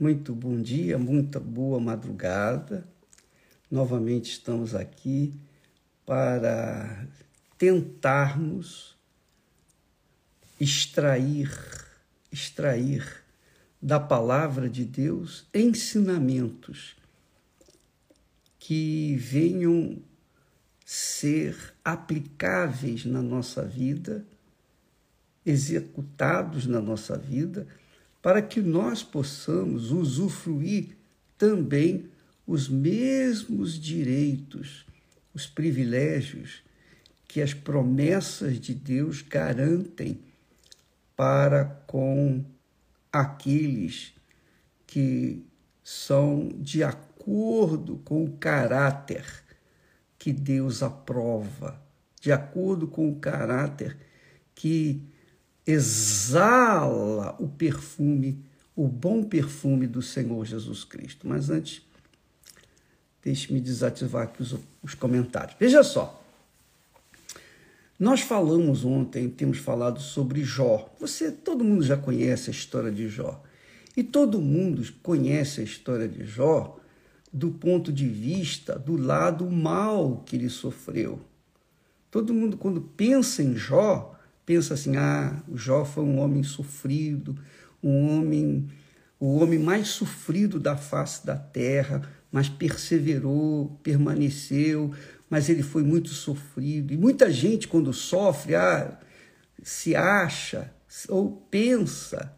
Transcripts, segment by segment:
Muito bom dia, muita boa madrugada. Novamente estamos aqui para tentarmos extrair, extrair da palavra de Deus ensinamentos que venham ser aplicáveis na nossa vida, executados na nossa vida para que nós possamos usufruir também os mesmos direitos, os privilégios que as promessas de Deus garantem para com aqueles que são de acordo com o caráter que Deus aprova, de acordo com o caráter que exala o perfume, o bom perfume do Senhor Jesus Cristo. Mas antes, deixe-me desativar aqui os, os comentários. Veja só. Nós falamos ontem, temos falado sobre Jó. Você, todo mundo já conhece a história de Jó. E todo mundo conhece a história de Jó do ponto de vista do lado mal que ele sofreu. Todo mundo, quando pensa em Jó, pensa assim: ah, o Jó foi um homem sofrido, um homem, o homem mais sofrido da face da terra, mas perseverou, permaneceu, mas ele foi muito sofrido. E muita gente, quando sofre, ah, se acha ou pensa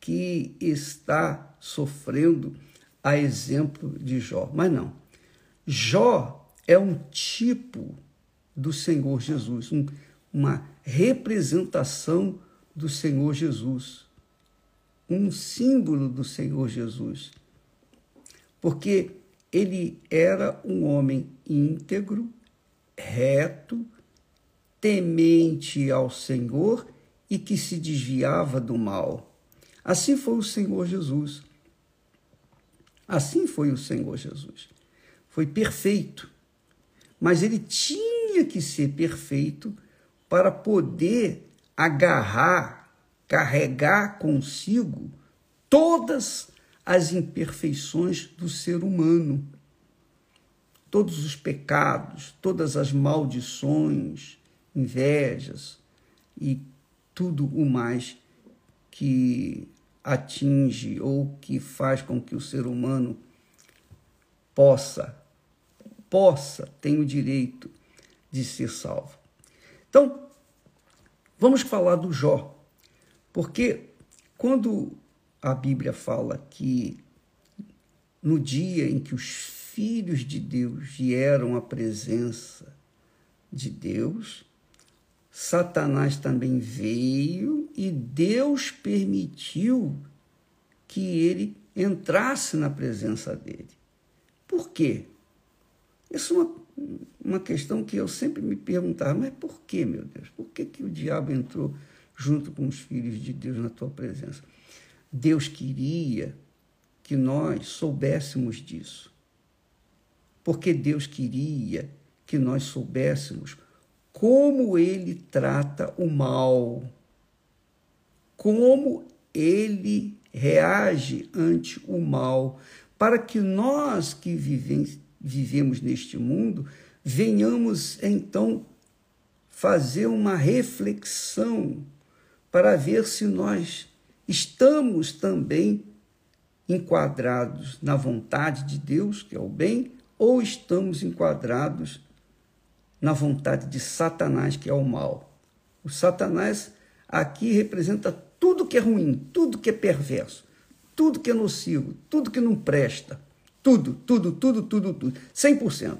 que está sofrendo a exemplo de Jó. Mas não. Jó é um tipo do Senhor Jesus, um, uma representação do Senhor Jesus, um símbolo do Senhor Jesus. Porque ele era um homem íntegro, reto, temente ao Senhor e que se desviava do mal. Assim foi o Senhor Jesus. Assim foi o Senhor Jesus. Foi perfeito. Mas ele tinha que ser perfeito para poder agarrar, carregar consigo todas as imperfeições do ser humano, todos os pecados, todas as maldições, invejas e tudo o mais que atinge ou que faz com que o ser humano possa, possa, tenha o direito de ser salvo. Então, vamos falar do Jó, porque quando a Bíblia fala que no dia em que os filhos de Deus vieram à presença de Deus, Satanás também veio e Deus permitiu que ele entrasse na presença dele. Por quê? Isso é uma uma questão que eu sempre me perguntava, mas por que, meu Deus? Por que, que o diabo entrou junto com os filhos de Deus na tua presença? Deus queria que nós soubéssemos disso. Porque Deus queria que nós soubéssemos como ele trata o mal, como ele reage ante o mal, para que nós que vivemos vivemos neste mundo, venhamos então fazer uma reflexão para ver se nós estamos também enquadrados na vontade de Deus, que é o bem, ou estamos enquadrados na vontade de Satanás, que é o mal. O Satanás aqui representa tudo que é ruim, tudo que é perverso, tudo que é nocivo, tudo que não presta. Tudo, tudo, tudo, tudo, tudo. 100%.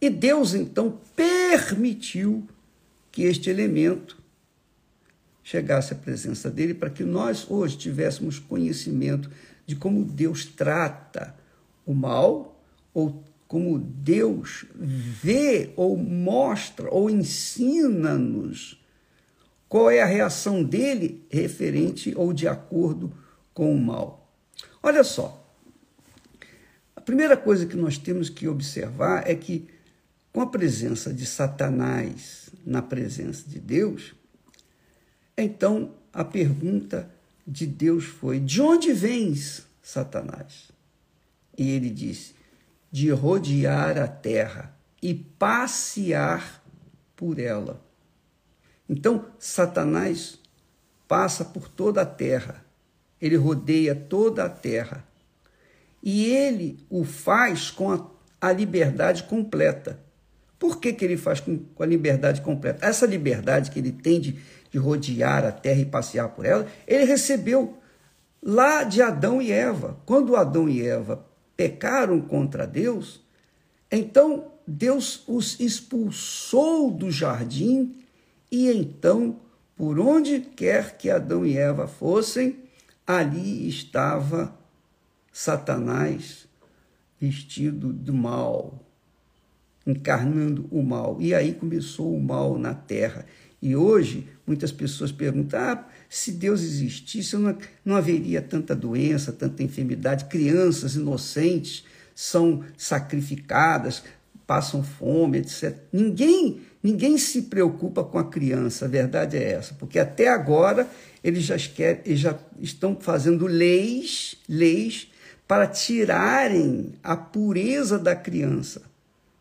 E Deus então permitiu que este elemento chegasse à presença dele para que nós hoje tivéssemos conhecimento de como Deus trata o mal ou como Deus vê ou mostra ou ensina-nos qual é a reação dele referente ou de acordo com o mal. Olha só, a primeira coisa que nós temos que observar é que, com a presença de Satanás na presença de Deus, então a pergunta de Deus foi: De onde vens, Satanás. E ele disse: de rodear a terra e passear por ela. Então, Satanás passa por toda a terra, ele rodeia toda a terra. E ele o faz com a, a liberdade completa. Por que, que ele faz com, com, a liberdade completa? Essa liberdade que ele tem de, de rodear a terra e passear por ela, ele recebeu lá de Adão e Eva. Quando Adão e Eva pecaram contra Deus, então Deus os expulsou do jardim e então, por onde quer que Adão e Eva fossem, ali estava Satanás vestido do mal, encarnando o mal. E aí começou o mal na terra. E hoje, muitas pessoas perguntam: ah, se Deus existisse, não, não haveria tanta doença, tanta enfermidade. Crianças inocentes são sacrificadas, passam fome, etc. Ninguém, ninguém se preocupa com a criança, a verdade é essa, porque até agora eles já, querem, eles já estão fazendo leis, leis para tirarem a pureza da criança,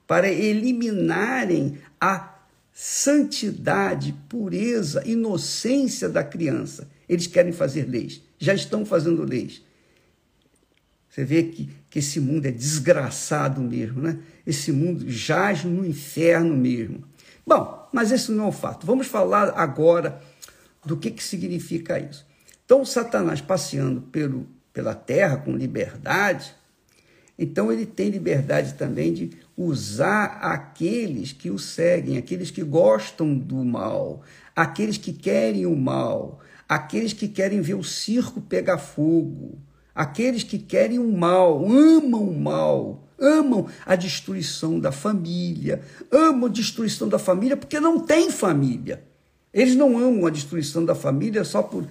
para eliminarem a santidade, pureza, inocência da criança. Eles querem fazer leis, já estão fazendo leis. Você vê que, que esse mundo é desgraçado mesmo, né? Esse mundo jaz no inferno mesmo. Bom, mas esse não é o fato. Vamos falar agora do que, que significa isso. Então, Satanás passeando pelo pela terra com liberdade, então ele tem liberdade também de usar aqueles que o seguem, aqueles que gostam do mal, aqueles que querem o mal, aqueles que querem ver o circo pegar fogo, aqueles que querem o mal, amam o mal, amam a destruição da família, amam a destruição da família porque não tem família. Eles não amam a destruição da família só por,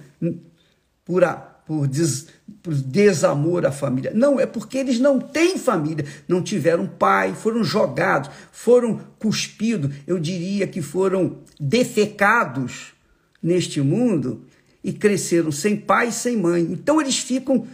por, a, por, des, por desamor à família. Não, é porque eles não têm família, não tiveram pai, foram jogados, foram cuspidos, eu diria que foram defecados neste mundo e cresceram sem pai e sem mãe. Então eles ficam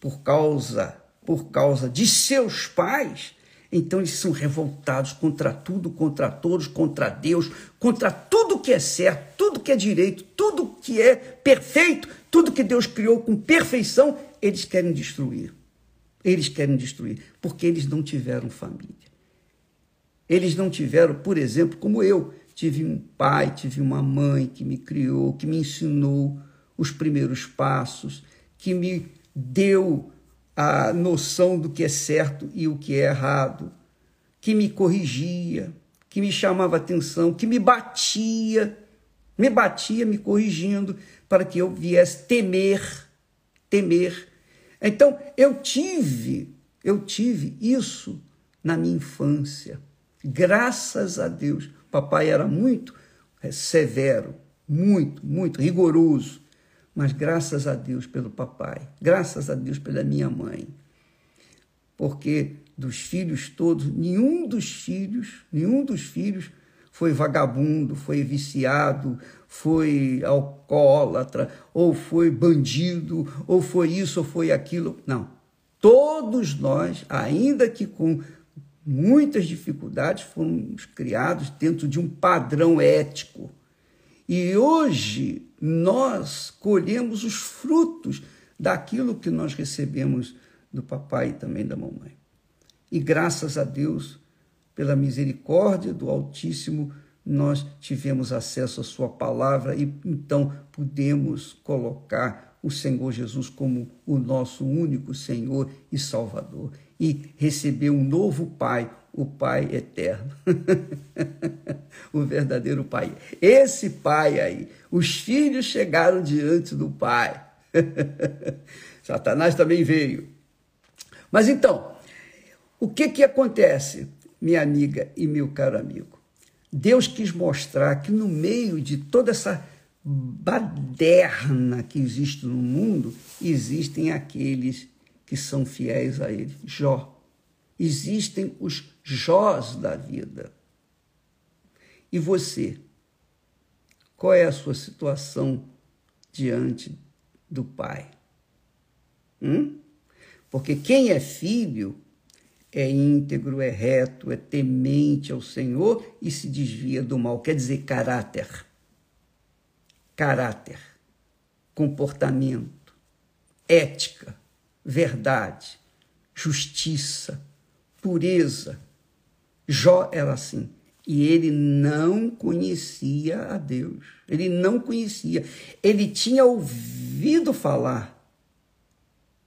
por causa por causa de seus pais, então eles são revoltados contra tudo, contra todos, contra Deus, contra tudo que é certo, tudo que é direito, tudo que é perfeito, tudo que Deus criou com perfeição, eles querem destruir. Eles querem destruir, porque eles não tiveram família. Eles não tiveram, por exemplo, como eu, tive um pai, tive uma mãe que me criou, que me ensinou os primeiros passos, que me deu a noção do que é certo e o que é errado, que me corrigia, que me chamava atenção, que me batia, me batia me corrigindo, para que eu viesse temer, temer. Então, eu tive, eu tive isso na minha infância. Graças a Deus. Papai era muito é, severo, muito, muito rigoroso. Mas graças a Deus pelo papai, graças a Deus pela minha mãe. Porque dos filhos todos, nenhum dos filhos, nenhum dos filhos foi vagabundo, foi viciado, foi alcoólatra, ou foi bandido, ou foi isso, ou foi aquilo. Não. Todos nós, ainda que com muitas dificuldades, fomos criados dentro de um padrão ético. E hoje nós colhemos os frutos daquilo que nós recebemos do papai e também da mamãe. E graças a Deus, pela misericórdia do Altíssimo, nós tivemos acesso à Sua palavra e então pudemos colocar o Senhor Jesus como o nosso único Senhor e Salvador e receber um novo Pai, o Pai eterno, o verdadeiro Pai. Esse Pai aí, os filhos chegaram diante do Pai. Satanás também veio. Mas então, o que que acontece, minha amiga e meu caro amigo? Deus quis mostrar que no meio de toda essa baderna que existe no mundo, existem aqueles que são fiéis a Ele. Jó. Existem os Jós da vida. E você? Qual é a sua situação diante do Pai? Hum? Porque quem é filho é íntegro, é reto, é temente ao Senhor e se desvia do mal. Quer dizer, caráter. Caráter, comportamento, ética, verdade, justiça, pureza. Jó era assim. E ele não conhecia a Deus. Ele não conhecia. Ele tinha ouvido falar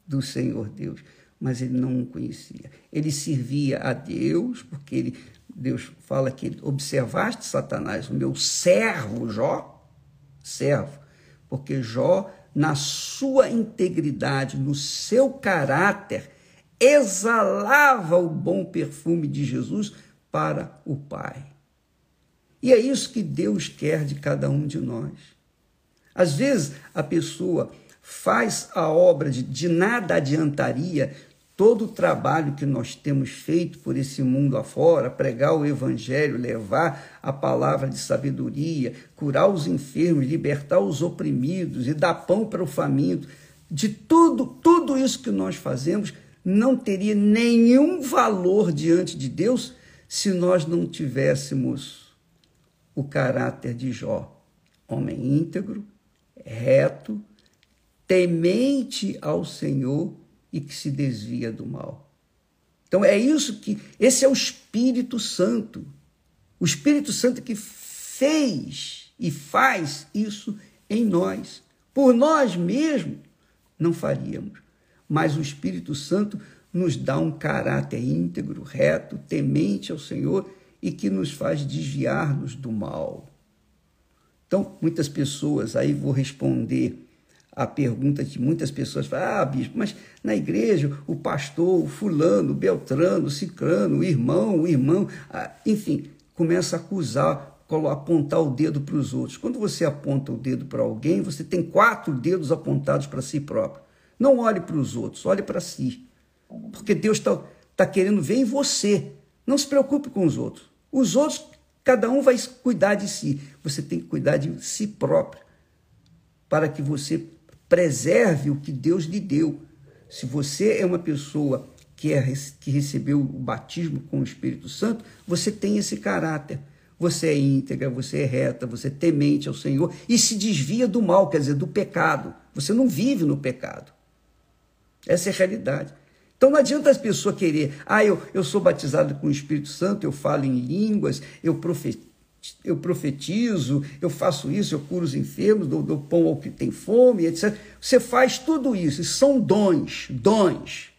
do Senhor Deus, mas ele não o conhecia. Ele servia a Deus, porque ele, Deus fala que observaste Satanás, o meu servo Jó, servo, porque Jó, na sua integridade, no seu caráter, exalava o bom perfume de Jesus para o Pai. E é isso que Deus quer de cada um de nós. Às vezes a pessoa faz a obra de, de nada adiantaria todo o trabalho que nós temos feito por esse mundo afora, pregar o evangelho, levar a palavra de sabedoria, curar os enfermos, libertar os oprimidos e dar pão para o faminto, de tudo, tudo isso que nós fazemos não teria nenhum valor diante de Deus se nós não tivéssemos o caráter de Jó, homem íntegro, reto, temente ao Senhor e que se desvia do mal. Então é isso que esse é o Espírito Santo. O Espírito Santo que fez e faz isso em nós. Por nós mesmos não faríamos, mas o Espírito Santo nos dá um caráter íntegro, reto, temente ao Senhor e que nos faz desviar-nos do mal. Então, muitas pessoas, aí vou responder a pergunta de muitas pessoas, ah, bispo, mas na igreja o pastor, o fulano, o beltrano, o cicrano, o irmão, o irmão, ah, enfim, começa a acusar, apontar o dedo para os outros. Quando você aponta o dedo para alguém, você tem quatro dedos apontados para si próprio. Não olhe para os outros, olhe para si. Porque Deus está tá querendo ver em você. Não se preocupe com os outros. Os outros, cada um vai cuidar de si. Você tem que cuidar de si próprio. Para que você preserve o que Deus lhe deu. Se você é uma pessoa que, é, que recebeu o batismo com o Espírito Santo, você tem esse caráter. Você é íntegra, você é reta, você é temente ao Senhor e se desvia do mal, quer dizer, do pecado. Você não vive no pecado. Essa é a realidade. Então não adianta as pessoas querer, ah, eu, eu sou batizado com o Espírito Santo, eu falo em línguas, eu profetizo, eu profetizo, eu faço isso, eu curo os enfermos, dou, dou pão ao que tem fome, etc. Você faz tudo isso, isso são dons, dons.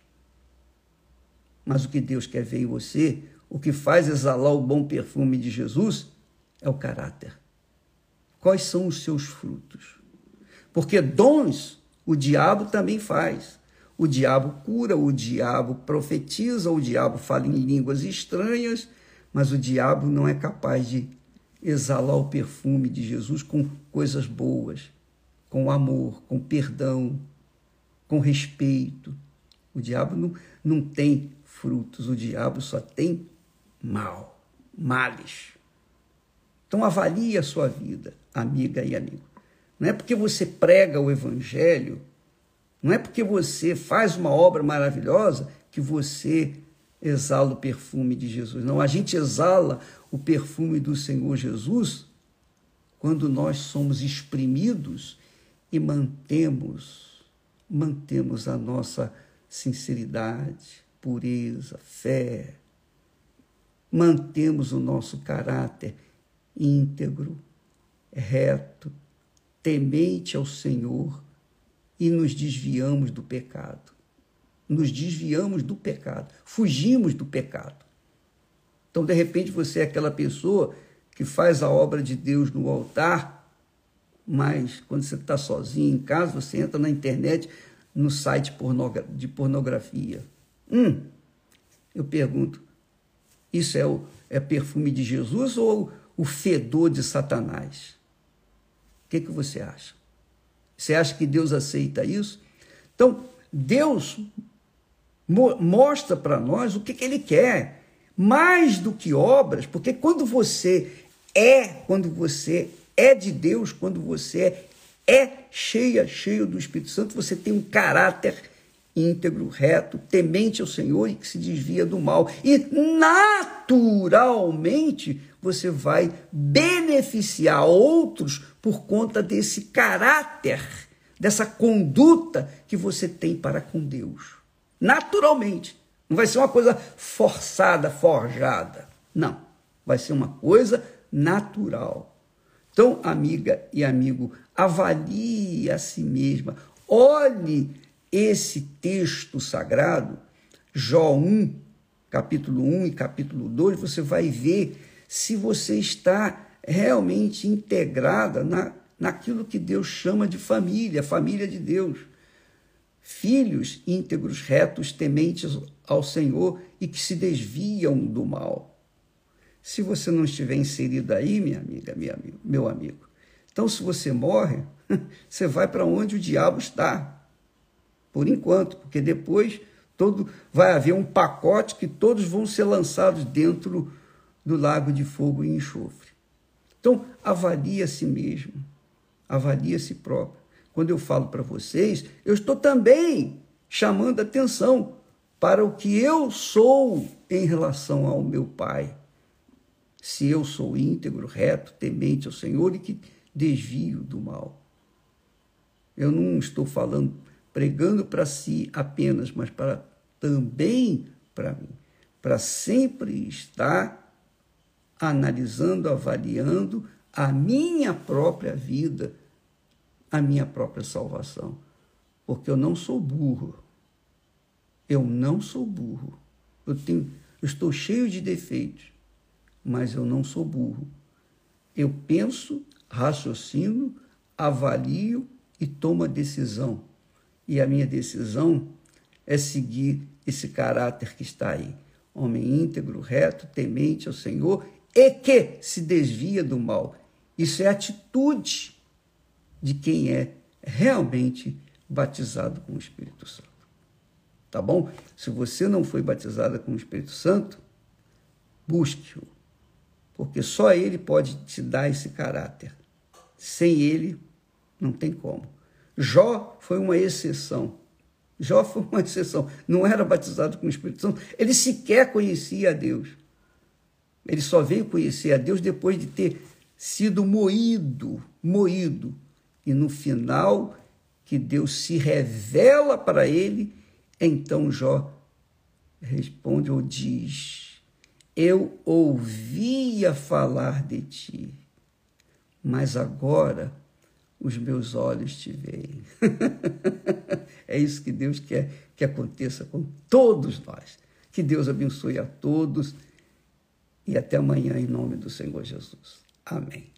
Mas o que Deus quer ver em você, o que faz exalar o bom perfume de Jesus, é o caráter. Quais são os seus frutos? Porque dons o diabo também faz. O diabo cura, o diabo profetiza, o diabo fala em línguas estranhas, mas o diabo não é capaz de exalar o perfume de Jesus com coisas boas, com amor, com perdão, com respeito. O diabo não, não tem frutos, o diabo só tem mal, males. Então avalie a sua vida, amiga e amigo. Não é porque você prega o evangelho não é porque você faz uma obra maravilhosa que você exala o perfume de Jesus. Não, a gente exala o perfume do Senhor Jesus quando nós somos exprimidos e mantemos mantemos a nossa sinceridade, pureza, fé. Mantemos o nosso caráter íntegro, reto, temente ao Senhor e nos desviamos do pecado. Nos desviamos do pecado, fugimos do pecado. Então, de repente, você é aquela pessoa que faz a obra de Deus no altar, mas quando você está sozinho em casa, você entra na internet, no site de pornografia. Hum, eu pergunto, isso é o é perfume de Jesus ou o fedor de Satanás? O que, que você acha? Você acha que Deus aceita isso? Então, Deus mo mostra para nós o que, que Ele quer, mais do que obras, porque quando você é, quando você é de Deus, quando você é cheia, cheio do Espírito Santo, você tem um caráter íntegro, reto, temente ao Senhor e que se desvia do mal. E naturalmente você vai beneficiar outros por conta desse caráter, dessa conduta que você tem para com Deus. Naturalmente. Não vai ser uma coisa forçada, forjada. Não. Vai ser uma coisa natural. Então, amiga e amigo, avalie a si mesma. Olhe esse texto sagrado, Jó 1, capítulo 1 e capítulo 2, você vai ver se você está realmente integrada na, naquilo que Deus chama de família, família de Deus. Filhos íntegros, retos, tementes ao Senhor e que se desviam do mal. Se você não estiver inserido aí, minha amiga, minha, meu amigo, então se você morre, você vai para onde o diabo está. Por enquanto, porque depois todo vai haver um pacote que todos vão ser lançados dentro do lago de fogo e enxofre. Então, avalie a si mesmo, avalie a si próprio. Quando eu falo para vocês, eu estou também chamando atenção para o que eu sou em relação ao meu Pai se eu sou íntegro, reto, temente ao Senhor e que desvio do mal. Eu não estou falando, pregando para si apenas, mas para também para mim, para sempre estar analisando, avaliando a minha própria vida, a minha própria salvação. Porque eu não sou burro. Eu não sou burro. Eu, tenho, eu estou cheio de defeitos mas eu não sou burro. Eu penso, raciocino, avalio e tomo a decisão. E a minha decisão é seguir esse caráter que está aí. Homem íntegro, reto, temente ao Senhor e que se desvia do mal. Isso é atitude de quem é realmente batizado com o Espírito Santo. Tá bom? Se você não foi batizada com o Espírito Santo, busque-o porque só ele pode te dar esse caráter. Sem ele, não tem como. Jó foi uma exceção. Jó foi uma exceção. Não era batizado com o Espírito Santo. Ele sequer conhecia a Deus. Ele só veio conhecer a Deus depois de ter sido moído, moído. E no final, que Deus se revela para ele, então Jó responde ou diz: eu ouvia falar de ti, mas agora os meus olhos te veem. é isso que Deus quer que aconteça com todos nós. Que Deus abençoe a todos e até amanhã em nome do Senhor Jesus. Amém.